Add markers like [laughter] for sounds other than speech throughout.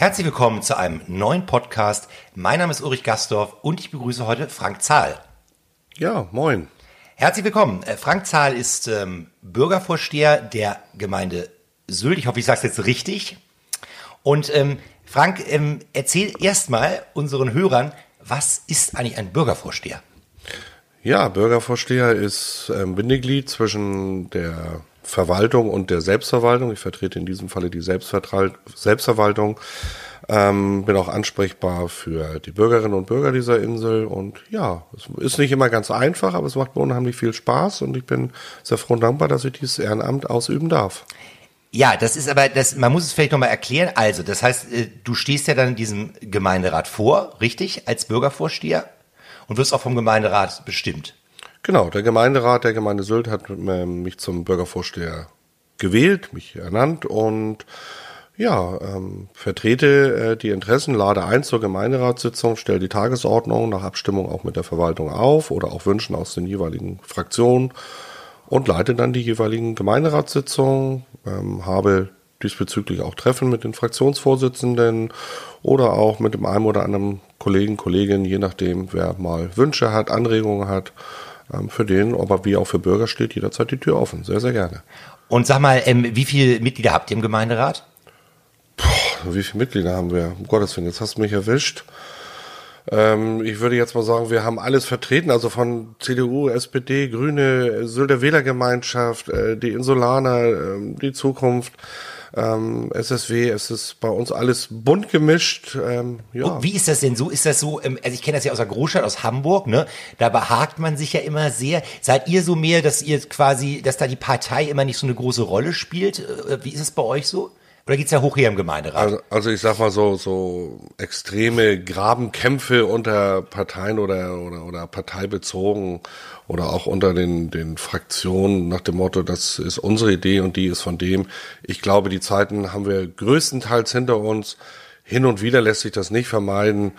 Herzlich willkommen zu einem neuen Podcast. Mein Name ist Ulrich Gastorf und ich begrüße heute Frank Zahl. Ja, moin. Herzlich willkommen. Äh, Frank Zahl ist ähm, Bürgervorsteher der Gemeinde Sylt. Ich hoffe, ich sage es jetzt richtig. Und ähm, Frank, ähm, erzähl erstmal unseren Hörern, was ist eigentlich ein Bürgervorsteher? Ja, Bürgervorsteher ist ähm, Bindeglied zwischen der Verwaltung und der Selbstverwaltung. Ich vertrete in diesem Falle die Selbstverwaltung. Ähm, bin auch ansprechbar für die Bürgerinnen und Bürger dieser Insel. Und ja, es ist nicht immer ganz einfach, aber es macht mir unheimlich viel Spaß und ich bin sehr froh und dankbar, dass ich dieses Ehrenamt ausüben darf. Ja, das ist aber, das, man muss es vielleicht nochmal erklären. Also, das heißt, äh, du stehst ja dann diesem Gemeinderat vor, richtig, als Bürgervorsteher und wirst auch vom Gemeinderat bestimmt. Genau, der Gemeinderat der Gemeinde Sylt hat ähm, mich zum Bürgervorsteher gewählt, mich ernannt und ja, ähm, vertrete äh, die Interessen, lade ein zur Gemeinderatssitzung, stelle die Tagesordnung nach Abstimmung auch mit der Verwaltung auf oder auch Wünschen aus den jeweiligen Fraktionen und leite dann die jeweiligen Gemeinderatssitzungen, ähm, habe diesbezüglich auch Treffen mit den Fraktionsvorsitzenden oder auch mit dem einen oder anderen Kollegen, Kollegin, je nachdem, wer mal Wünsche hat, Anregungen hat für den, aber wie auch für Bürger steht jederzeit die Tür offen. Sehr, sehr gerne. Und sag mal, ähm, wie viele Mitglieder habt ihr im Gemeinderat? Puh, wie viele Mitglieder haben wir? Um Gottes Willen, jetzt hast du mich erwischt. Ähm, ich würde jetzt mal sagen, wir haben alles vertreten, also von CDU, SPD, Grüne, Sylter Wählergemeinschaft, äh, die Insulaner, äh, die Zukunft ähm, SSW, es ist bei uns alles bunt gemischt. Ähm, ja. Und wie ist das denn so? Ist das so, ähm, also ich kenne das ja aus der Großstadt, aus Hamburg, ne? Da behagt man sich ja immer sehr. Seid ihr so mehr, dass ihr quasi, dass da die Partei immer nicht so eine große Rolle spielt? Äh, wie ist es bei euch so? Oder geht's ja hoch hier im Gemeinderat? Also, also ich sag mal so, so extreme Grabenkämpfe unter Parteien oder, oder, oder parteibezogen oder auch unter den, den Fraktionen nach dem Motto, das ist unsere Idee und die ist von dem. Ich glaube, die Zeiten haben wir größtenteils hinter uns. Hin und wieder lässt sich das nicht vermeiden.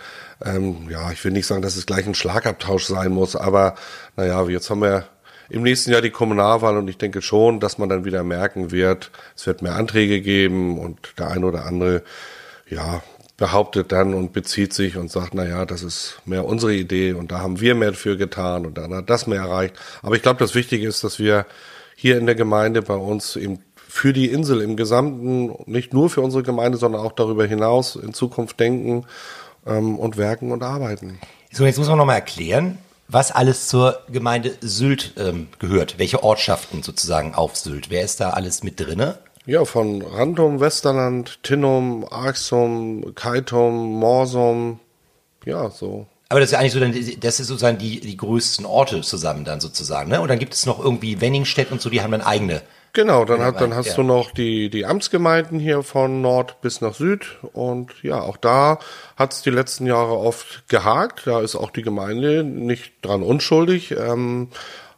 Ähm, ja, ich will nicht sagen, dass es gleich ein Schlagabtausch sein muss, aber naja, jetzt haben wir im nächsten Jahr die Kommunalwahl und ich denke schon, dass man dann wieder merken wird, es wird mehr Anträge geben und der eine oder andere, ja, behauptet dann und bezieht sich und sagt, na ja, das ist mehr unsere Idee und da haben wir mehr dafür getan und dann hat das mehr erreicht. Aber ich glaube, das Wichtige ist, dass wir hier in der Gemeinde bei uns eben für die Insel im Gesamten, nicht nur für unsere Gemeinde, sondern auch darüber hinaus in Zukunft denken ähm, und werken und arbeiten. So, jetzt muss man nochmal erklären, was alles zur Gemeinde Sylt ähm, gehört. Welche Ortschaften sozusagen auf Sylt? Wer ist da alles mit drinne? Ja, von Randum, Westerland, Tinnum, Arxum, Kaitum, Morsum, ja, so. Aber das ist ja eigentlich so, dann, das ist sozusagen die, die größten Orte zusammen dann sozusagen, ne? Und dann gibt es noch irgendwie Wenningstedt und so, die haben dann eigene Genau, dann, hat, dann hast ja. du noch die, die Amtsgemeinden hier von Nord bis nach Süd. Und ja, auch da hat es die letzten Jahre oft gehakt. Da ist auch die Gemeinde nicht dran unschuldig. Ähm,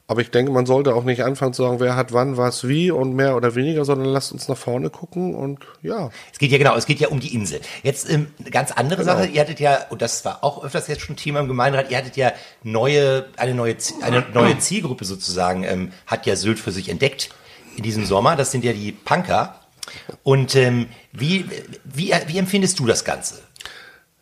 aber ich denke, man sollte auch nicht anfangen zu sagen, wer hat wann, was, wie und mehr oder weniger, sondern lasst uns nach vorne gucken und ja. Es geht ja genau, es geht ja um die Insel. Jetzt ähm, eine ganz andere genau. Sache. Ihr hattet ja, und das war auch öfters jetzt schon Thema im Gemeinderat, ihr hattet ja neue, eine neue, eine neue Zielgruppe sozusagen, ähm, hat ja Sylt für sich entdeckt in diesem Sommer. Das sind ja die Punker. Und ähm, wie, wie, wie empfindest du das Ganze?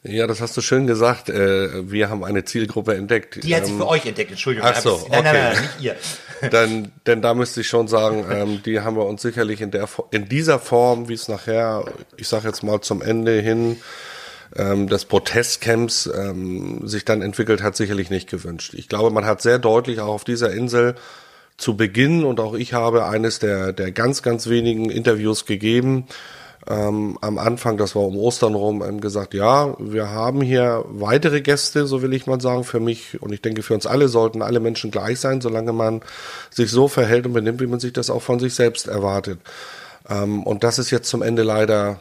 Ja, das hast du schön gesagt. Äh, wir haben eine Zielgruppe entdeckt. Die hat sich für euch entdeckt, Entschuldigung. Ach so, nein, nein, okay. nein, nicht ihr. [laughs] Dann, denn da müsste ich schon sagen, ähm, die haben wir uns sicherlich in der in dieser Form, wie es nachher, ich sage jetzt mal zum Ende hin ähm, des Protestcamps ähm, sich dann entwickelt hat, sicherlich nicht gewünscht. Ich glaube, man hat sehr deutlich auch auf dieser Insel zu Beginn und auch ich habe eines der der ganz ganz wenigen Interviews gegeben ähm, am Anfang, das war um Ostern rum, ähm, gesagt, ja, wir haben hier weitere Gäste, so will ich mal sagen, für mich und ich denke, für uns alle sollten alle Menschen gleich sein, solange man sich so verhält und benimmt, wie man sich das auch von sich selbst erwartet. Ähm, und das ist jetzt zum Ende leider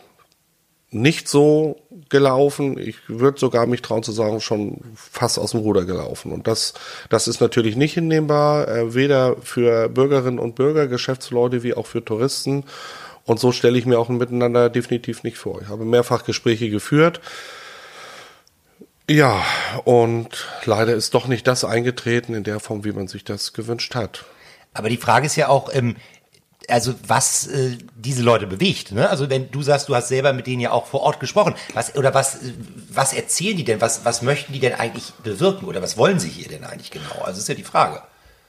nicht so gelaufen. Ich würde sogar mich trauen zu sagen, schon fast aus dem Ruder gelaufen. Und das, das ist natürlich nicht hinnehmbar, äh, weder für Bürgerinnen und Bürger, Geschäftsleute wie auch für Touristen. Und so stelle ich mir auch ein Miteinander definitiv nicht vor. Ich habe mehrfach Gespräche geführt. Ja, und leider ist doch nicht das eingetreten in der Form, wie man sich das gewünscht hat. Aber die Frage ist ja auch, ähm, also was äh, diese Leute bewegt. Ne? Also wenn du sagst, du hast selber mit denen ja auch vor Ort gesprochen, was oder was äh, was erzählen die denn? Was was möchten die denn eigentlich bewirken oder was wollen sie hier denn eigentlich genau? Also ist ja die Frage.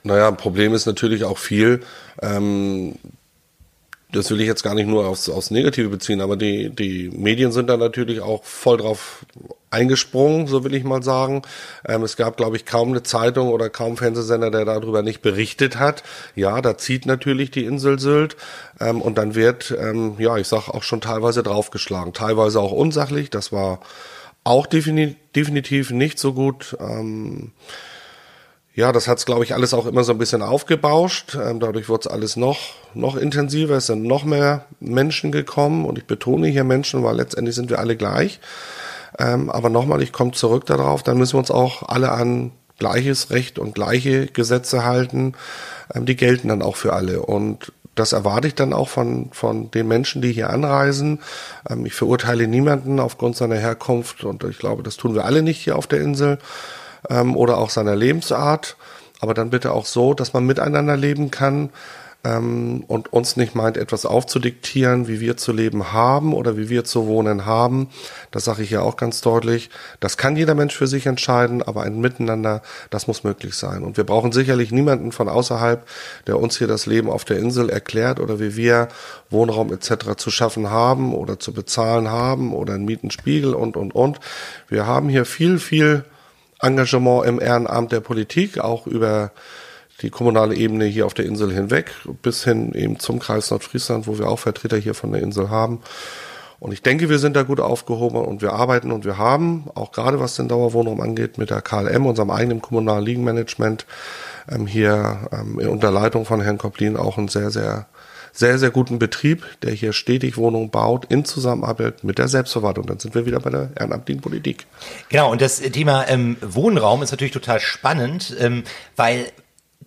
Naja, ein Problem ist natürlich auch viel. Ähm, das will ich jetzt gar nicht nur aufs, aufs Negative beziehen, aber die, die Medien sind da natürlich auch voll drauf eingesprungen, so will ich mal sagen. Ähm, es gab, glaube ich, kaum eine Zeitung oder kaum Fernsehsender, der darüber nicht berichtet hat. Ja, da zieht natürlich die Insel Sylt ähm, und dann wird, ähm, ja, ich sag auch schon teilweise draufgeschlagen, teilweise auch unsachlich. Das war auch defini definitiv nicht so gut. Ähm, ja, das hat's, glaube ich, alles auch immer so ein bisschen aufgebauscht. Ähm, dadurch wurde es alles noch, noch intensiver. Es sind noch mehr Menschen gekommen. Und ich betone hier Menschen, weil letztendlich sind wir alle gleich. Ähm, aber nochmal, ich komme zurück darauf, dann müssen wir uns auch alle an gleiches Recht und gleiche Gesetze halten. Ähm, die gelten dann auch für alle. Und das erwarte ich dann auch von, von den Menschen, die hier anreisen. Ähm, ich verurteile niemanden aufgrund seiner Herkunft. Und ich glaube, das tun wir alle nicht hier auf der Insel ähm, oder auch seiner Lebensart, aber dann bitte auch so, dass man miteinander leben kann ähm, und uns nicht meint, etwas aufzudiktieren, wie wir zu leben haben oder wie wir zu wohnen haben. Das sage ich ja auch ganz deutlich. Das kann jeder Mensch für sich entscheiden, aber ein Miteinander, das muss möglich sein. Und wir brauchen sicherlich niemanden von außerhalb, der uns hier das Leben auf der Insel erklärt oder wie wir Wohnraum etc. zu schaffen haben oder zu bezahlen haben oder einen Mietenspiegel und, und, und. Wir haben hier viel, viel Engagement im Ehrenamt der Politik, auch über die kommunale Ebene hier auf der Insel hinweg, bis hin eben zum Kreis Nordfriesland, wo wir auch Vertreter hier von der Insel haben. Und ich denke, wir sind da gut aufgehoben und wir arbeiten und wir haben, auch gerade was den Dauerwohnraum angeht, mit der KLM, unserem eigenen kommunalen Liegenmanagement, ähm, hier ähm, unter Leitung von Herrn Koplin auch einen sehr, sehr, sehr, sehr guten Betrieb, der hier stetig Wohnungen baut, in Zusammenarbeit mit der Selbstverwaltung. Dann sind wir wieder bei der ehrenamtlichen Politik. Genau, und das Thema ähm, Wohnraum ist natürlich total spannend, ähm, weil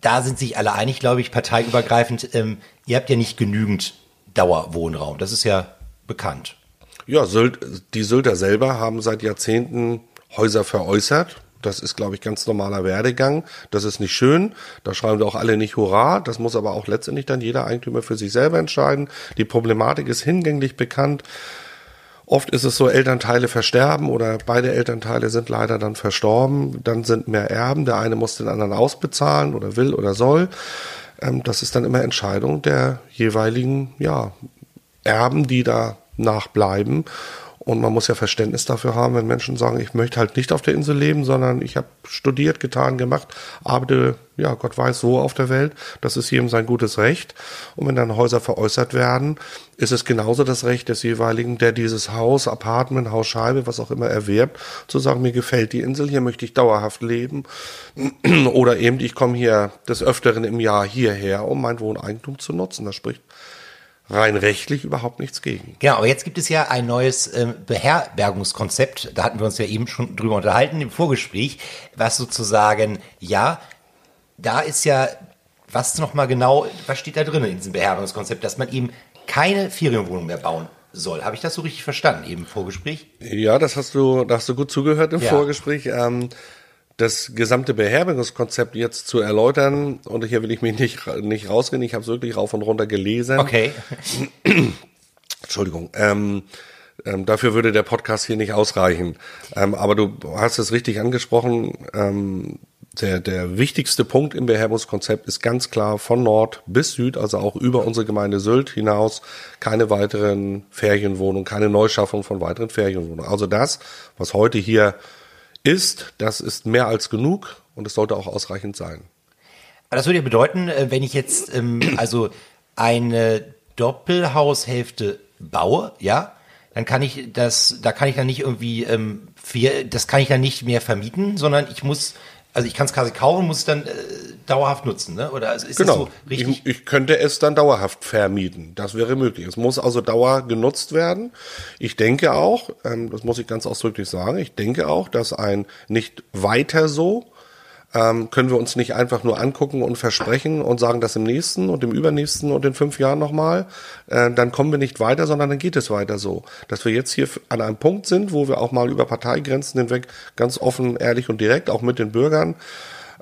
da sind sich alle einig, glaube ich, parteiübergreifend. Ähm, ihr habt ja nicht genügend Dauerwohnraum. Das ist ja bekannt. Ja, Sylt, die Sylter selber haben seit Jahrzehnten Häuser veräußert. Das ist, glaube ich, ganz normaler Werdegang. Das ist nicht schön. Da schreiben wir auch alle nicht Hurra. Das muss aber auch letztendlich dann jeder Eigentümer für sich selber entscheiden. Die Problematik ist hingänglich bekannt. Oft ist es so, Elternteile versterben oder beide Elternteile sind leider dann verstorben. Dann sind mehr Erben. Der eine muss den anderen ausbezahlen oder will oder soll. Ähm, das ist dann immer Entscheidung der jeweiligen, ja, Erben, die da nachbleiben. Und man muss ja Verständnis dafür haben, wenn Menschen sagen, ich möchte halt nicht auf der Insel leben, sondern ich habe studiert, getan, gemacht, arbeite, ja, Gott weiß, so auf der Welt. Das ist jedem sein gutes Recht. Und wenn dann Häuser veräußert werden, ist es genauso das Recht des jeweiligen, der dieses Haus, Apartment, Hausscheibe, was auch immer erwirbt, zu sagen, mir gefällt die Insel, hier möchte ich dauerhaft leben. [clears throat] Oder eben, ich komme hier des Öfteren im Jahr hierher, um mein Wohneigentum zu nutzen. Das spricht rein rechtlich überhaupt nichts gegen. Genau, aber jetzt gibt es ja ein neues äh, Beherbergungskonzept, da hatten wir uns ja eben schon drüber unterhalten im Vorgespräch, was sozusagen, ja, da ist ja, was nochmal genau, was steht da drin in diesem Beherbergungskonzept, dass man eben keine Ferienwohnung mehr bauen soll. Habe ich das so richtig verstanden eben im Vorgespräch? Ja, das hast du, da hast du gut zugehört im Ja. Vorgespräch. Ähm, das gesamte Beherbergungskonzept jetzt zu erläutern, und hier will ich mich nicht, nicht rausreden, ich habe es wirklich rauf und runter gelesen. Okay. [clears throat] Entschuldigung. Ähm, Ähm, dafür würde der Podcast hier nicht ausreichen. Ähm, aber du hast es richtig angesprochen. Ähm, der, der wichtigste Punkt im Beherbergungskonzept ist ganz klar von Nord bis Süd, also auch über unsere Gemeinde Sylt hinaus, keine weiteren Ferienwohnungen, keine Neuschaffung von weiteren Ferienwohnungen. Also das, was heute hier ist, das ist mehr als genug und es sollte auch ausreichend sein. Das würde ja bedeuten, äh, wenn ich jetzt ähm, [clears throat] also eine Doppelhaushälfte baue, ja, dann kann ich das, da kann ich dann nicht irgendwie, ähm, vier, das kann ich dann nicht mehr vermieten, sondern ich muss, also ich kann es quasi kaufen, muss es dann äh, dauerhaft nutzen, ne? Oder ist genau. das so richtig? Ich, ich könnte es dann dauerhaft vermieten. Das wäre möglich. Es muss also dauer genutzt werden. Ich denke auch, ähm, das muss ich ganz ausdrücklich sagen, ich denke auch, dass ein nicht weiter so ähm, können wir uns nicht einfach nur angucken und versprechen und sagen das im nächsten und im übernächsten und in fünf Jahren nochmal, äh, dann kommen wir nicht weiter, sondern dann geht es weiter so. Dass wir jetzt hier an einem Punkt sind, wo wir auch mal über Parteigrenzen hinweg ganz offen, ehrlich und direkt, auch mit den Bürgern,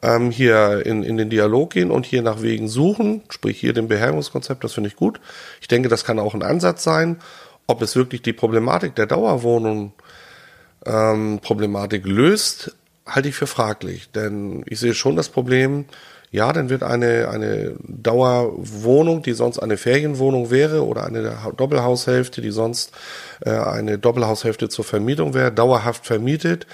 ähm, hier in, in den Dialog gehen und hier nach Wegen suchen, sprich hier dem Beherbergungskonzept, das finde ich gut. Ich denke, das kann auch ein Ansatz sein. Ob es wirklich die Problematik der Dauerwohnung ähm, Problematik löst, halte ich für fraglich, denn ich sehe schon das Problem, ja, dann wird eine, eine Dauerwohnung, die sonst eine Ferienwohnung wäre oder eine Doppelhaushälfte, die sonst äh, eine Doppelhaushälfte zur Vermietung wäre, dauerhaft vermietet.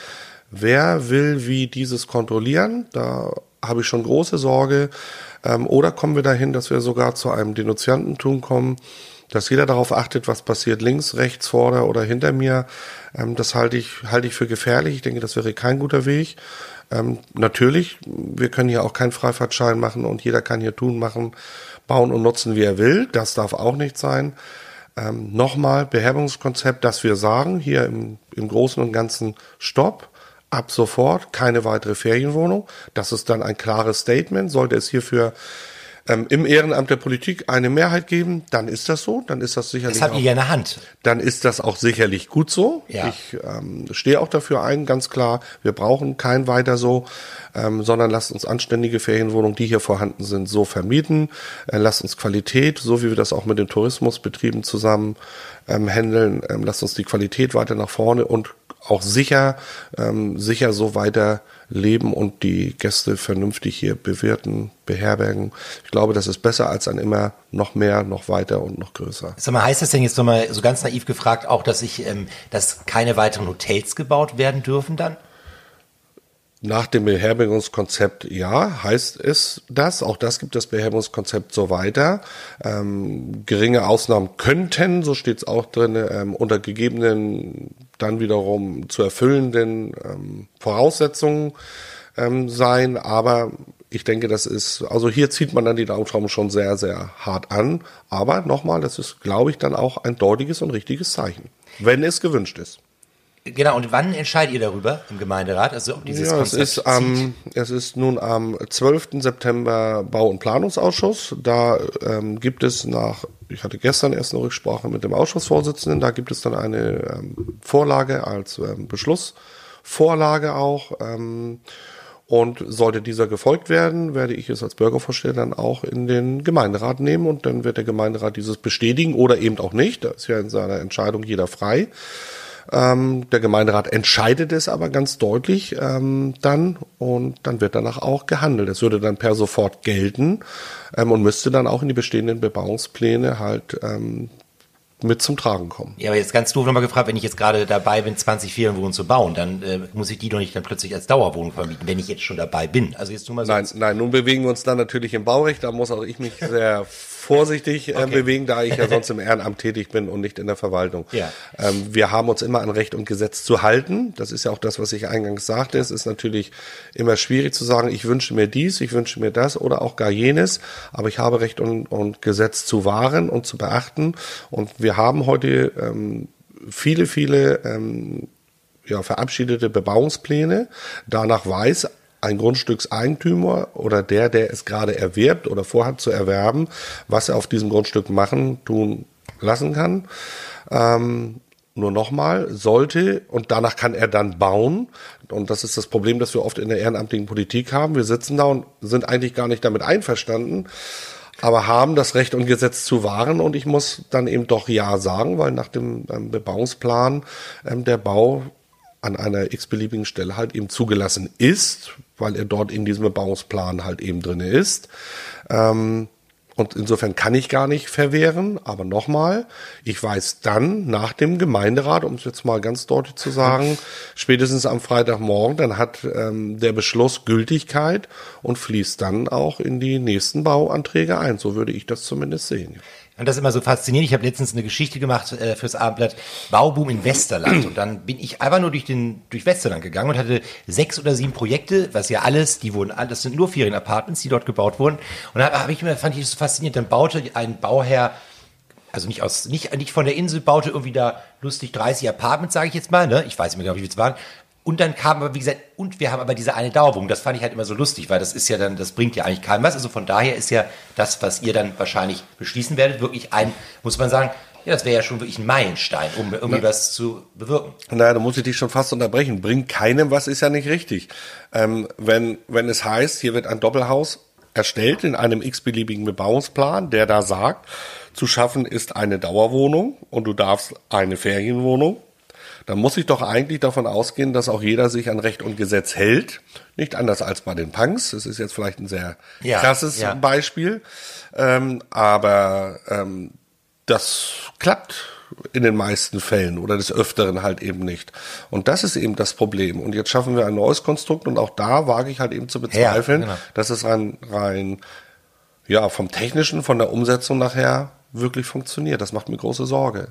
Wer will wie dieses kontrollieren? Da habe ich schon große Sorge. Ähm, oder kommen wir dahin, dass wir sogar zu einem Denunziantentum kommen, dass jeder darauf achtet, was passiert links, rechts, vor oder hinter mir. Ähm, das halte ich, halte ich für gefährlich. Ich denke, das wäre kein guter Weg. Ähm, natürlich, wir können hier auch keinen Freifahrtschein machen und jeder kann hier tun, machen, bauen und nutzen, wie er will. Das darf auch nicht sein. Ähm, Nochmal, Beherbergungskonzept, dass wir sagen, hier im, im Großen und Ganzen Stopp, ab sofort keine weitere Ferienwohnung. Das ist dann ein klares Statement. Sollte es hierfür ähm, im Ehrenamt der Politik eine Mehrheit geben, dann ist das so, dann ist das sicherlich. Das habt ihr ja in der Hand. Dann ist das auch sicherlich gut so. Ja. Ich ähm, stehe auch dafür ein, ganz klar. Wir brauchen kein weiter so, ähm, sondern lasst uns anständige Ferienwohnungen, die hier vorhanden sind, so vermieten. Äh, lasst uns Qualität, so wie wir das auch mit den Tourismusbetrieben zusammen ähm, handeln, ähm, lasst uns die Qualität weiter nach vorne und auch sicher, ähm, sicher so weiter leben und die Gäste vernünftig hier bewirten, beherbergen. Ich glaube, das ist besser als ein immer noch mehr, noch weiter und noch größer. Sag mal, heißt das denn jetzt nochmal so ganz naiv gefragt auch, dass ich, ähm, dass keine weiteren Hotels gebaut werden dürfen dann? Nach dem Beherbergungskonzept, ja, heißt es das. Auch das gibt das Beherbergungskonzept so weiter. Ähm, geringe Ausnahmen könnten, so steht es auch drin, ähm, unter gegebenen, dann wiederum zu erfüllenden ähm, Voraussetzungen ähm, sein. Aber ich denke, das ist, also hier zieht man dann die Daumenschrauben schon sehr, sehr hart an. Aber nochmal, das ist, glaube ich, dann auch ein deutliches und richtiges Zeichen, wenn es gewünscht ist. Genau, und wann entscheidet ihr darüber im Gemeinderat? Also ob dieses ja, Konzept es ist, am, es ist nun am 12. September Bau- und Planungsausschuss. Da ähm, gibt es nach, ich hatte gestern erst eine Rücksprache mit dem Ausschussvorsitzenden, da gibt es dann eine ähm, Vorlage als ähm, Beschlussvorlage auch. Ähm, und sollte dieser gefolgt werden, werde ich es als Bürgervorsteher dann auch in den Gemeinderat nehmen und dann wird der Gemeinderat dieses bestätigen oder eben auch nicht. Da ist ja in seiner Entscheidung jeder frei. Ähm, der Gemeinderat entscheidet es aber ganz deutlich ähm, dann und dann wird danach auch gehandelt. Es würde dann per sofort gelten ähm, und müsste dann auch in die bestehenden Bebauungspläne halt ähm, mit zum Tragen kommen. Ja, aber jetzt ganz doof nochmal gefragt, wenn ich jetzt gerade dabei bin, 20 Ferienwohnungen zu bauen, dann äh, muss ich die doch nicht dann plötzlich als Dauerwohnung vermieten, wenn ich jetzt schon dabei bin. Also jetzt nur mal so. Nein, nein, nun bewegen wir uns dann natürlich im Baurecht, da muss auch ich mich [laughs] sehr vorsichtig äh, okay. bewegen, da ich ja [laughs] sonst im Ehrenamt tätig bin und nicht in der Verwaltung. Ja. Ähm, wir haben uns immer an Recht und Gesetz zu halten. Das ist ja auch das, was ich eingangs sagte. Es ist natürlich immer schwierig zu sagen, ich wünsche mir dies, ich wünsche mir das oder auch gar jenes, aber ich habe Recht und, und Gesetz zu wahren und zu beachten. Und wir haben heute ähm, viele, viele ähm, ja, verabschiedete Bebauungspläne. Danach weiß ein Grundstückseigentümer oder der, der es gerade erwirbt oder vorhat zu erwerben, was er auf diesem Grundstück machen, tun lassen kann. Ähm, nur nochmal, sollte, und danach kann er dann bauen, und das ist das Problem, das wir oft in der ehrenamtlichen Politik haben, wir sitzen da und sind eigentlich gar nicht damit einverstanden, aber haben das Recht und Gesetz zu wahren. Und ich muss dann eben doch Ja sagen, weil nach dem ähm, Bebauungsplan ähm, der Bau an einer x-beliebigen Stelle halt eben zugelassen ist, weil er dort in diesem Bebauungsplan halt eben drin ist. Ähm, und insofern kann ich gar nicht verwehren. Aber nochmal, ich weiß dann nach dem Gemeinderat, um es jetzt mal ganz deutlich zu sagen, spätestens am Freitagmorgen, dann hat ähm, der Beschluss Gültigkeit und fließt dann auch in die nächsten Bauanträge ein. So würde ich das zumindest sehen. Und das ist immer so faszinierend. Ich habe letztens eine Geschichte gemacht äh, fürs Abendblatt Bauboom in Westerland. Und dann bin ich einfach nur durch den durch Westerland gegangen und hatte sechs oder sieben Projekte, was ja alles, die wurden, das sind nur Ferienapartments, die dort gebaut wurden. Und da ich mir, fand ich das so faszinierend. Dann baute ein Bauherr also nicht aus, nicht, nicht von der Insel, baute irgendwie da lustig 30 Apartments, sage ich jetzt mal, ne? Ich weiß nicht mehr genau, wie viel es waren. Und dann kam aber, wie gesagt, und wir haben aber diese eine Dauerwohnung. Das fand ich halt immer so lustig, weil das ist ja dann, das bringt ja eigentlich keinem was. Also von daher ist ja das, was ihr dann wahrscheinlich beschließen werdet, wirklich ein, muss man sagen, ja, das wäre ja schon wirklich ein Meilenstein, um irgendwie Na, was zu bewirken. Naja, da muss ich dich schon fast unterbrechen. Bringt keinem was, ist ja nicht richtig. Ähm, wenn, wenn es heißt, hier wird ein Doppelhaus erstellt in einem x-beliebigen Bebauungsplan, der da sagt, zu schaffen ist eine Dauerwohnung und du darfst eine Ferienwohnung dann muss ich doch eigentlich davon ausgehen, dass auch jeder sich an Recht und Gesetz hält. Nicht anders als bei den Punks. Das ist jetzt vielleicht ein sehr ja, krasses ja. Beispiel. Ähm, aber ähm, das klappt in den meisten Fällen oder des Öfteren halt eben nicht. Und das ist eben das Problem. Und jetzt schaffen wir ein neues Konstrukt und auch da wage ich halt eben zu bezweifeln, ja, genau. dass es rein, rein, ja, vom Technischen, von der Umsetzung nachher wirklich funktioniert. Das macht mir große Sorge.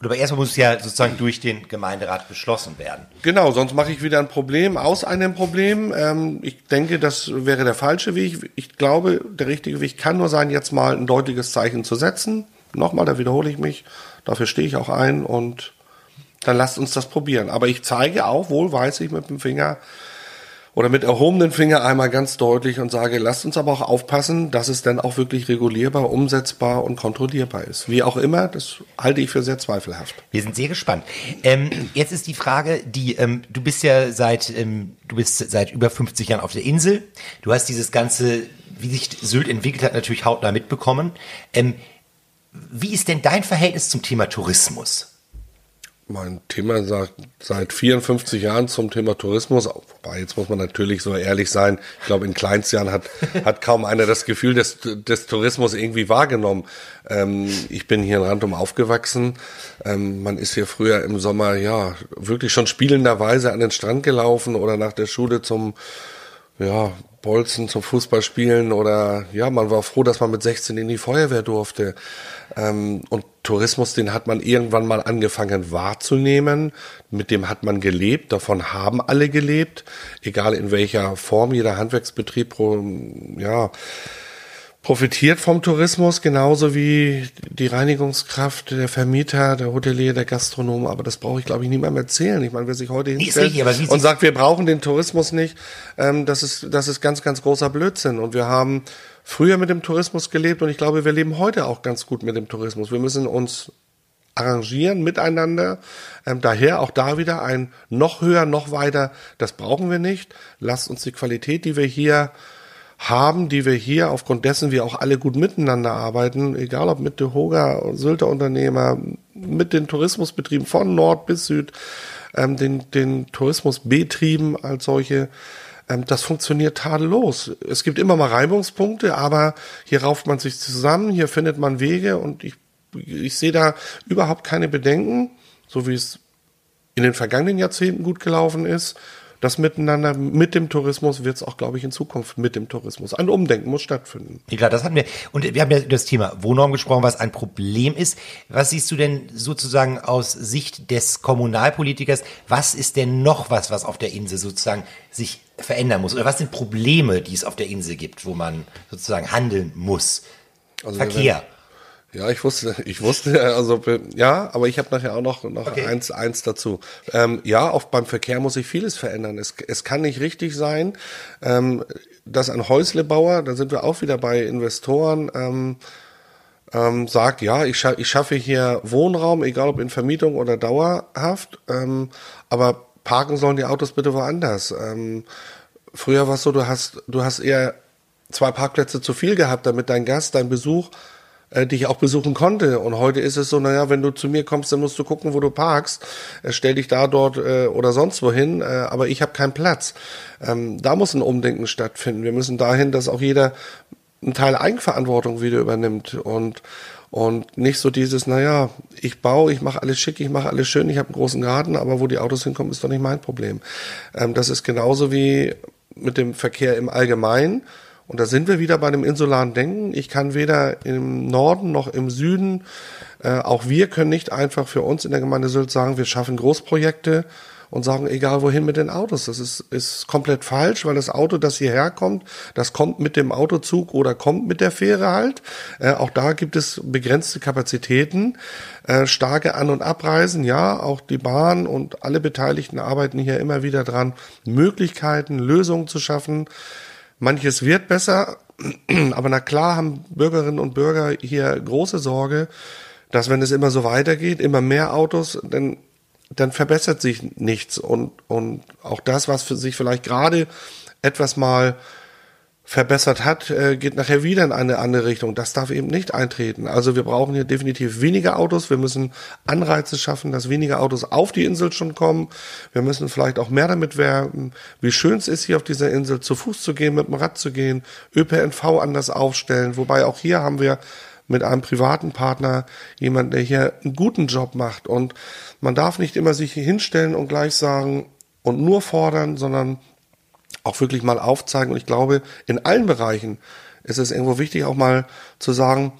Aber erstmal muss es ja sozusagen durch den Gemeinderat beschlossen werden. Genau, sonst mache ich wieder ein Problem aus einem Problem. Ähm, ich denke, das wäre der falsche Weg. Ich glaube, der richtige Weg kann nur sein, jetzt mal ein deutliches Zeichen zu setzen. Nochmal, da wiederhole ich mich. Dafür stehe ich auch ein und dann lasst uns das probieren. Aber ich zeige auch wohlweislich mit dem Finger, oder mit erhobenen Finger einmal ganz deutlich und sage, lasst uns aber auch aufpassen, dass es dann auch wirklich regulierbar, umsetzbar und kontrollierbar ist. Wie auch immer, das halte ich für sehr zweifelhaft. Wir sind sehr gespannt. Ähm, jetzt ist die Frage, die ähm, du bist ja seit ähm, du bist seit über 50 Jahren auf der Insel. Du hast dieses ganze, wie sich Sylt entwickelt hat, natürlich hautnah mitbekommen. Ähm, wie ist denn dein Verhältnis zum Thema Tourismus? Mein Thema sagt seit 54 Jahren zum Thema Tourismus. Wobei, jetzt muss man natürlich so ehrlich sein. Ich glaube, in Kleinstjahren hat, [laughs] hat kaum einer das Gefühl des, des Tourismus irgendwie wahrgenommen. Ähm, ich bin hier in Randum aufgewachsen. Ähm, man ist hier früher im Sommer, ja, wirklich schon spielenderweise an den Strand gelaufen oder nach der Schule zum, ja, Bolzen zum Fußballspielen oder ja, man war froh, dass man mit 16 in die Feuerwehr durfte. Ähm, und Tourismus, den hat man irgendwann mal angefangen wahrzunehmen. Mit dem hat man gelebt. Davon haben alle gelebt. Egal in welcher Form. Jeder Handwerksbetrieb, ja, profitiert vom Tourismus, genauso wie die Reinigungskraft, der Vermieter, der Hotelier, der Gastronom. Aber das brauche ich, glaube ich, niemandem erzählen. Ich meine, wer sich heute hinstellt und sagt, wir brauchen den Tourismus nicht, ähm, das, ist, das ist ganz, ganz großer Blödsinn. Und wir haben früher mit dem Tourismus gelebt und ich glaube, wir leben heute auch ganz gut mit dem Tourismus. Wir müssen uns arrangieren miteinander. Ähm, daher auch da wieder ein noch höher, noch weiter. Das brauchen wir nicht. Lasst uns die Qualität, die wir hier haben, die wir hier aufgrund dessen wir auch alle gut miteinander arbeiten, egal ob mit Hoga, Sylter Unternehmer, mit den Tourismusbetrieben von Nord bis Süd, ähm, den, den Tourismusbetrieben als solche, das funktioniert tadellos. Es gibt immer mal Reibungspunkte, aber hier rauft man sich zusammen, hier findet man Wege und ich, ich sehe da überhaupt keine Bedenken, so wie es in den vergangenen Jahrzehnten gut gelaufen ist das Miteinander mit dem Tourismus wird es auch, glaube ich, in Zukunft mit dem Tourismus. Ein Umdenken muss stattfinden. Ja, klar, das hatten wir. Und wir haben ja über das Thema Wohnraum gesprochen, was ein Problem ist. Was siehst du denn sozusagen aus Sicht des Kommunalpolitikers? Was ist denn noch was, was auf der Insel sozusagen sich verändern muss? Oder was sind Probleme, die es auf der Insel gibt, wo man sozusagen handeln muss? Also Verkehr. Ja, ich wusste, [laughs] ich wusste, also ja, aber ich habe nachher auch noch, noch okay. eins, eins dazu. Ähm, ja, auch beim Verkehr muss sich vieles verändern. Es, es kann nicht richtig sein, ähm, dass ein Häuslebauer, da sind wir auch wieder bei Investoren, ähm, ähm, sagt, ja, ich, scha ich schaffe hier Wohnraum, egal ob in Vermietung oder dauerhaft, ähm, aber parken sollen die Autos bitte woanders. Ähm, früher war es so, du hast, du hast eher zwei Parkplätze zu viel gehabt, damit dein Gast, dein Besuch äh, dich auch besuchen konnte. Und heute ist es so, naja, wenn du zu mir kommst, dann musst du gucken, wo du parkst. Äh, stell dich da, dort äh, oder sonst wohin, äh, aber ich habe keinen Platz. Ähm, da muss ein Umdenken stattfinden. Wir müssen dahin, dass auch jeder einen Teil Eigenverantwortung wieder übernimmt und und nicht so dieses, naja, ich baue, ich mache alles schick, ich mache alles schön, ich habe einen großen Garten, aber wo die Autos hinkommen, ist doch nicht mein Problem. Ähm, das ist genauso wie mit dem Verkehr im Allgemeinen. Und da sind wir wieder bei dem insularen Denken. Ich kann weder im Norden noch im Süden, äh, auch wir können nicht einfach für uns in der Gemeinde Sylt sagen, wir schaffen Großprojekte und sagen, egal wohin mit den Autos. Das ist, ist komplett falsch, weil das Auto, das hierher kommt, das kommt mit dem Autozug oder kommt mit der Fähre halt. Äh, auch da gibt es begrenzte Kapazitäten, äh, starke An- und Abreisen, ja, auch die Bahn und alle Beteiligten arbeiten hier immer wieder dran, Möglichkeiten, Lösungen zu schaffen. Manches wird besser, aber na klar haben Bürgerinnen und Bürger hier große Sorge, dass wenn es immer so weitergeht, immer mehr Autos, dann, dann verbessert sich nichts. Und, und auch das, was für sich vielleicht gerade etwas mal verbessert hat, äh, geht nachher wieder in eine andere Richtung. Das darf eben nicht eintreten. Also wir brauchen hier definitiv weniger Autos. Wir müssen Anreize schaffen, dass weniger Autos auf die Insel schon kommen. Wir müssen vielleicht auch mehr damit werben, wie schön es ist, hier auf dieser Insel zu Fuß zu gehen, mit dem Rad zu gehen, ÖPNV anders aufstellen. Wobei auch hier haben wir mit einem privaten Partner jemanden, der hier einen guten Job macht. Und man darf nicht immer sich hier hinstellen und gleich sagen und nur fordern, sondern auch wirklich mal aufzeigen. Und ich glaube, in allen Bereichen ist es irgendwo wichtig, auch mal zu sagen,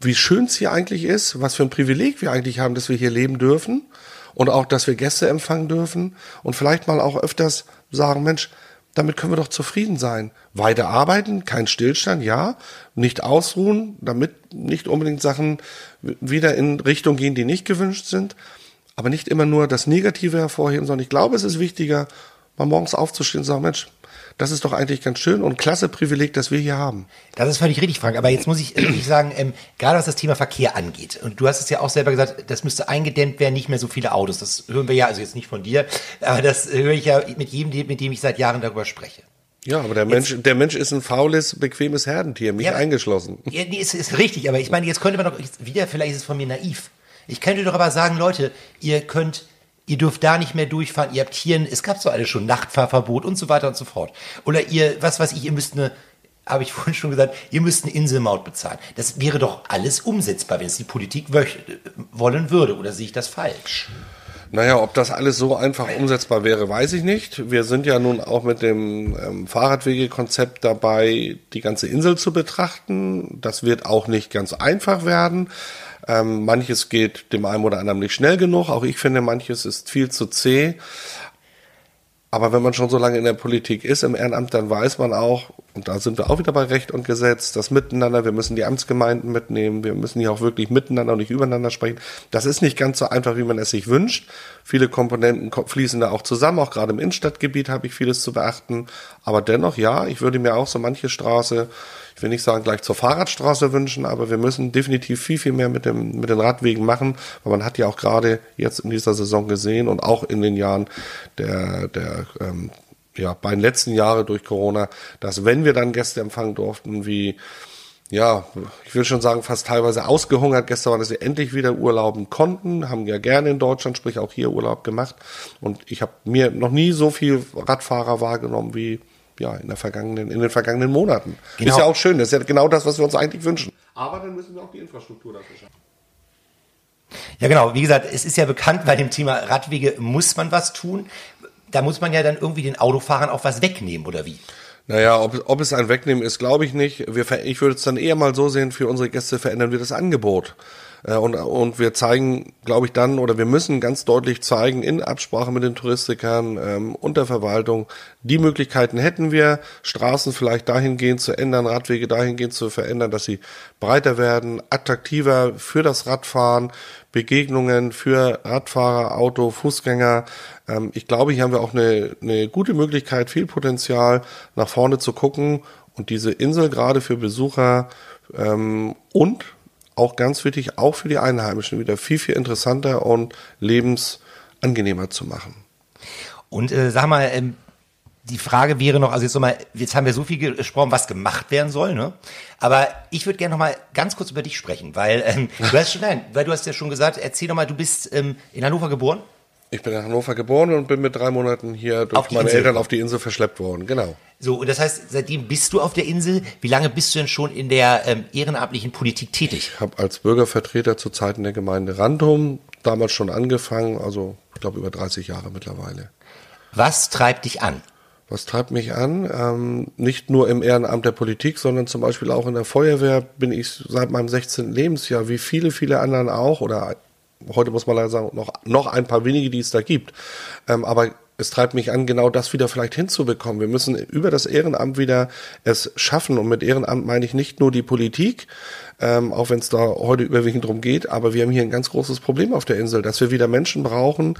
wie schön es hier eigentlich ist, was für ein Privileg wir eigentlich haben, dass wir hier leben dürfen und auch, dass wir Gäste empfangen dürfen und vielleicht mal auch öfters sagen, Mensch, damit können wir doch zufrieden sein. Weiter arbeiten, kein Stillstand, ja, nicht ausruhen, damit nicht unbedingt Sachen wieder in Richtung gehen, die nicht gewünscht sind, aber nicht immer nur das Negative hervorheben, sondern ich glaube, es ist wichtiger, mal morgens aufzustehen und sagen, Mensch, das ist doch eigentlich ganz schön und klasse Privileg, das wir hier haben. Das ist völlig richtig, Frank. Aber jetzt muss ich, muss sagen, ähm, gerade was das Thema Verkehr angeht, und du hast es ja auch selber gesagt, das müsste eingedämmt werden, nicht mehr so viele Autos. Das hören wir ja, also jetzt nicht von dir, aber das höre ich ja mit jedem, mit dem ich seit Jahren darüber spreche. Ja, aber der Mensch, der Mensch ist ein faules, bequemes Herdentier, mich ja, eingeschlossen. Ja, nee, ist, ist richtig, aber ich meine, jetzt könnte man doch, wieder, vielleicht ist es von mir naiv. Ich könnte doch aber sagen, Leute, ihr könnt ihr dürft da nicht mehr durchfahren, ihr habt hier, es gab so alles schon, Nachtfahrverbot und so weiter und so fort. Oder ihr, was weiß ich, ihr müsst eine, habe ich [laughs] vorhin schon gesagt, ihr müsst eine Inselmaut bezahlen. Das wäre doch alles umsetzbar, wenn es die Politik wollen würde. Oder sehe ich das falsch? Naja, ob das alles so einfach umsetzbar wäre, weiß ich nicht. Wir sind ja nun auch mit dem ähm, Fahrradwegekonzept dabei, die ganze Insel zu betrachten. Das wird auch nicht ganz einfach werden. Ähm, manches geht dem einen oder anderen nicht schnell genug. Auch ich finde, manches ist viel zu zäh. Aber wenn man schon so lange in der Politik ist, im Ehrenamt, dann weiß man auch, und da sind wir auch wieder bei Recht und Gesetz, das Miteinander, wir müssen die Amtsgemeinden mitnehmen, wir müssen hier auch wirklich miteinander und nicht übereinander sprechen. Das ist nicht ganz so einfach, wie man es sich wünscht. Viele Komponenten fließen da auch zusammen, auch gerade im Innenstadtgebiet habe ich vieles zu beachten. Aber dennoch, ja, ich würde mir auch so manche Straße ich will nicht sagen gleich zur Fahrradstraße wünschen, aber wir müssen definitiv viel, viel mehr mit, dem, mit den Radwegen machen, weil man hat ja auch gerade jetzt in dieser Saison gesehen und auch in den Jahren der, der ähm, ja, beiden letzten Jahre durch Corona, dass wenn wir dann Gäste empfangen durften, wie ja, ich will schon sagen, fast teilweise ausgehungert gestern waren, dass sie endlich wieder urlauben konnten, haben ja gerne in Deutschland, sprich auch hier Urlaub gemacht. Und ich habe mir noch nie so viel Radfahrer wahrgenommen wie ja, in, der vergangenen, in den vergangenen Monaten. Genau. Ist ja auch schön, das ist ja genau das, was wir uns eigentlich wünschen. Aber dann müssen wir auch die Infrastruktur dafür schaffen. Ja, genau. Wie gesagt, es ist ja bekannt, bei dem Thema Radwege muss man was tun. Da muss man ja dann irgendwie den Autofahrern auch was wegnehmen, oder wie? Naja, ob, ob es ein Wegnehmen ist, glaube ich nicht. Wir, ich würde es dann eher mal so sehen, für unsere Gäste verändern wir das Angebot. Äh, und, und wir zeigen, glaube ich, dann, oder wir müssen ganz deutlich zeigen, in Absprache mit den Touristikern ähm, und der Verwaltung, die Möglichkeiten hätten wir, Straßen vielleicht dahingehend zu ändern, Radwege dahingehend zu verändern, dass sie breiter werden, attraktiver für das Radfahren, Begegnungen für Radfahrer, Auto, Fußgänger. Ähm, ich glaube, hier haben wir auch eine, eine gute Möglichkeit, viel Potenzial nach vorne zu gucken und diese Insel gerade für Besucher ähm, und auch ganz wichtig, auch für die Einheimischen wieder viel, viel interessanter und lebensangenehmer zu machen. Und äh, sag mal, ähm, die Frage wäre noch, also jetzt nochmal, jetzt haben wir so viel gesprochen, was gemacht werden soll, ne? Aber ich würde gerne nochmal ganz kurz über dich sprechen, weil ähm, [laughs] du hast schon, nein, weil du hast ja schon gesagt, erzähl doch mal, du bist ähm, in Hannover geboren? Ich bin in Hannover geboren und bin mit drei Monaten hier durch meine Insel. Eltern auf die Insel verschleppt worden. Genau. So, und das heißt, seitdem bist du auf der Insel. Wie lange bist du denn schon in der ähm, ehrenamtlichen Politik tätig? Ich habe als Bürgervertreter zu Zeiten der Gemeinde Randum damals schon angefangen, also ich glaube über 30 Jahre mittlerweile. Was treibt dich an? Was treibt mich an? Ähm, nicht nur im Ehrenamt der Politik, sondern zum Beispiel auch in der Feuerwehr bin ich seit meinem 16. Lebensjahr, wie viele, viele anderen auch, oder heute muss man leider sagen, noch, noch ein paar wenige, die es da gibt. Ähm, aber es treibt mich an, genau das wieder vielleicht hinzubekommen. Wir müssen über das Ehrenamt wieder es schaffen. Und mit Ehrenamt meine ich nicht nur die Politik, ähm, auch wenn es da heute überwiegend drum geht, aber wir haben hier ein ganz großes Problem auf der Insel, dass wir wieder Menschen brauchen,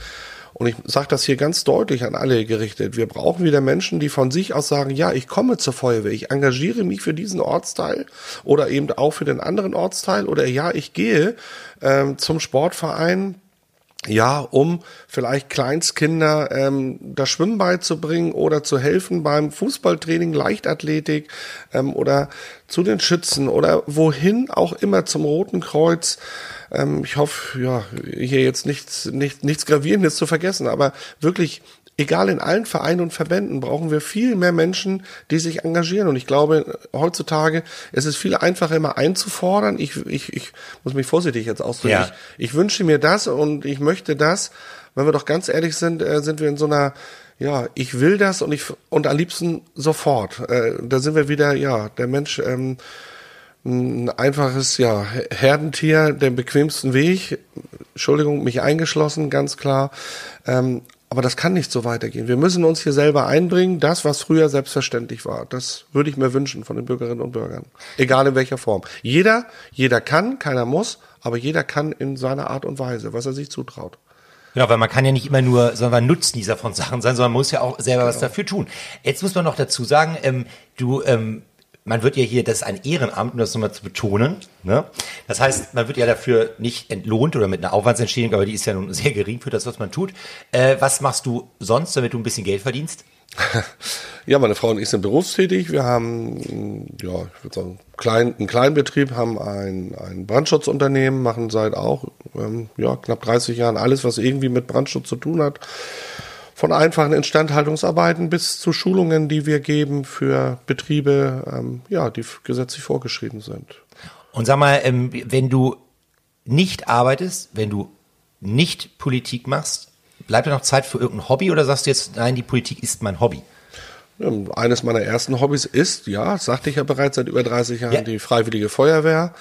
und ich sage das hier ganz deutlich an alle gerichtet. Wir brauchen wieder Menschen, die von sich aus sagen, ja, ich komme zur Feuerwehr, ich engagiere mich für diesen Ortsteil oder eben auch für den anderen Ortsteil oder ja, ich gehe ähm, zum Sportverein, ja, um vielleicht Kleinstkinder ähm, das Schwimmen beizubringen oder zu helfen beim Fußballtraining, Leichtathletik ähm, oder zu den Schützen oder wohin auch immer zum Roten Kreuz. Ähm, ich hoffe, ja, hier jetzt nichts, nicht, nichts Gravierendes zu vergessen, aber wirklich egal in allen Vereinen und Verbänden brauchen wir viel mehr Menschen, die sich engagieren. Und ich glaube, heutzutage es ist viel einfacher immer einzufordern. Ich, ich, ich muss mich vorsichtig jetzt ausdrücken. Ja. Ich, ich wünsche mir das und ich möchte das. Wenn wir doch ganz ehrlich sind, äh, sind wir in so einer ja, ich will das und ich und am liebsten sofort. Äh, da sind wir wieder, ja, der Mensch ähm, ein einfaches, ja, Herdentier, den bequemsten Weg. Entschuldigung, mich eingeschlossen, ganz klar. Ähm, aber das kann nicht so weitergehen. Wir müssen uns hier selber einbringen, das, was früher selbstverständlich war. Das würde ich mir wünschen von den Bürgerinnen und Bürgern. Egal in welcher Form. Jeder, jeder kann, keiner muss, aber jeder kann in seiner Art und Weise, was er sich zutraut. Ja, weil man kann ja nicht immer nur, sondern Nutznießer von Sachen sein, sondern man muss ja auch selber genau. was dafür tun. Jetzt muss man noch dazu sagen, ähm, du ähm, man wird ja hier, das ist ein Ehrenamt, um das nochmal zu betonen. Ne? Das heißt, man wird ja dafür nicht entlohnt oder mit einer Aufwandsentschädigung, aber die ist ja nun sehr gering für das, was man tut. Äh, was machst du sonst, damit du ein bisschen Geld verdienst? [laughs] Ja, meine Frau und ich sind berufstätig. Wir haben, ja, ich würde sagen, klein, einen kleinen Betrieb, haben ein, ein Brandschutzunternehmen, machen seit auch ähm, ja, knapp 30 Jahren alles, was irgendwie mit Brandschutz zu tun hat von einfachen Instandhaltungsarbeiten bis zu Schulungen, die wir geben für Betriebe, ähm, ja, die gesetzlich vorgeschrieben sind. Und sag mal, ähm, wenn du nicht arbeitest, wenn du nicht Politik machst, bleibt da noch Zeit für irgendein Hobby oder sagst du jetzt, nein, die Politik ist mein Hobby? Ähm, eines meiner ersten Hobbys ist, ja, sagte ich ja bereits seit über 30 Jahren, ja. die Freiwillige Feuerwehr.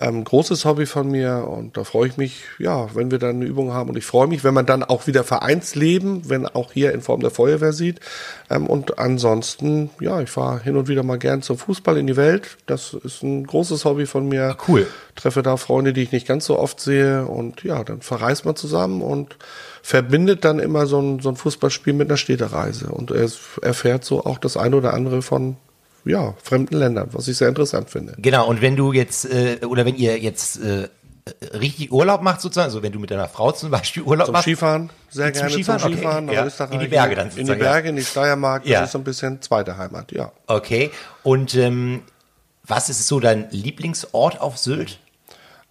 Ähm, großes Hobby von mir und da freue ich mich, ja, wenn wir dann eine Übung haben und ich freue mich, wenn man dann auch wieder Vereinsleben, wenn auch hier in Form der Feuerwehr sieht. Ähm, und ansonsten, ja, ich fahre hin und wieder mal gern zum Fußball in die Welt. Das ist ein großes Hobby von mir. Ah, cool. Treffe da Freunde, die ich nicht ganz so oft sehe und ja, dann verreist man zusammen und verbindet dann immer so ein, so ein Fußballspiel mit einer Städtereise und er erfährt so auch das eine oder andere von ja, fremden Ländern, was ich sehr interessant finde. Genau, und wenn du jetzt, äh, oder wenn ihr jetzt äh, richtig Urlaub macht sozusagen, also wenn du mit deiner Frau zum Beispiel Urlaub zum machst. Skifahren, sehr gerne zum Skifahren, zum Skifahren okay. nach ja. Österreich. In die Berge dann sozusagen. In die Berge, in die Steiermark, das ist so ein bisschen zweite Heimat, ja. Okay, und ähm, was ist so dein Lieblingsort auf Sylt?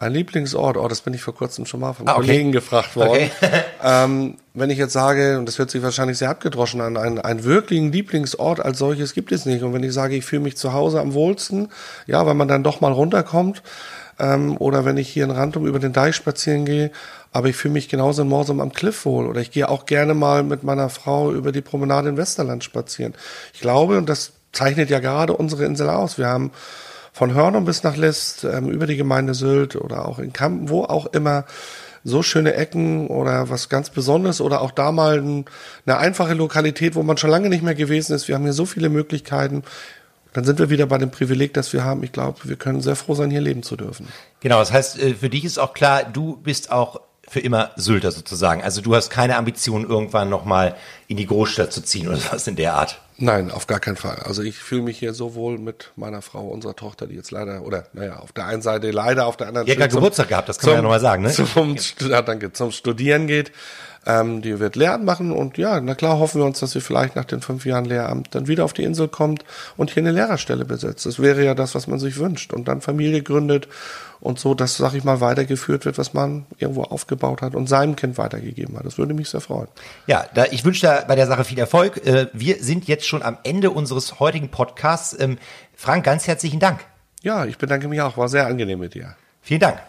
Ein Lieblingsort, oh, das bin ich vor kurzem schon mal vom ah, okay. Kollegen gefragt worden. Okay. [laughs] ähm, wenn ich jetzt sage, und das hört sich wahrscheinlich sehr abgedroschen an, einen, einen wirklichen Lieblingsort als solches gibt es nicht. Und wenn ich sage, ich fühle mich zu Hause am wohlsten, ja, weil man dann doch mal runterkommt, ähm, oder wenn ich hier in Randum über den Deich spazieren gehe, aber ich fühle mich genauso in Morsum am Cliff wohl. Oder ich gehe auch gerne mal mit meiner Frau über die Promenade in Westerland spazieren. Ich glaube, und das zeichnet ja gerade unsere Insel aus, wir haben von Hörnum bis nach List, ähm, über die Gemeinde Sylt oder auch in Kampen, wo auch immer so schöne Ecken oder was ganz Besonderes oder auch da mal ein, eine einfache Lokalität, wo man schon lange nicht mehr gewesen ist. Wir haben hier so viele Möglichkeiten. Dann sind wir wieder bei dem Privileg, das wir haben. Ich glaube, wir können sehr froh sein, hier leben zu dürfen. Genau, das heißt, äh, für dich ist auch klar, du bist auch für immer Sylter sozusagen. Also du hast keine Ambition, irgendwann nochmal in die Großstadt zu ziehen oder was in der Art. Nein, auf gar keinen Fall. Also ich fühle mich hier so wohl mit meiner Frau, unserer Tochter, die jetzt leider, oder naja, auf der einen Seite leider, auf der anderen Seite. Hat Geburtstag gehabt, das kann zum, man ja nochmal sagen, ne? Zum, [laughs] ja, danke, zum Studieren geht. Ähm, die wird Lehramt machen und ja, na klar hoffen wir uns, dass sie vielleicht nach den fünf Jahren Lehramt dann wieder auf die Insel kommt und hier eine Lehrerstelle besetzt. Das wäre ja das, was man sich wünscht und dann Familie gründet und so, dass, sag ich mal, weitergeführt wird, was man irgendwo aufgebaut hat und seinem Kind weitergegeben hat. Das würde mich sehr freuen. Ja, da, ich wünsche da bei der Sache viel Erfolg. Äh, wir sind jetzt schon am Ende unseres heutigen Podcasts. Ähm, Frank, ganz herzlichen Dank. Ja, ich bedanke mich auch. War sehr angenehm mit dir. Vielen Dank.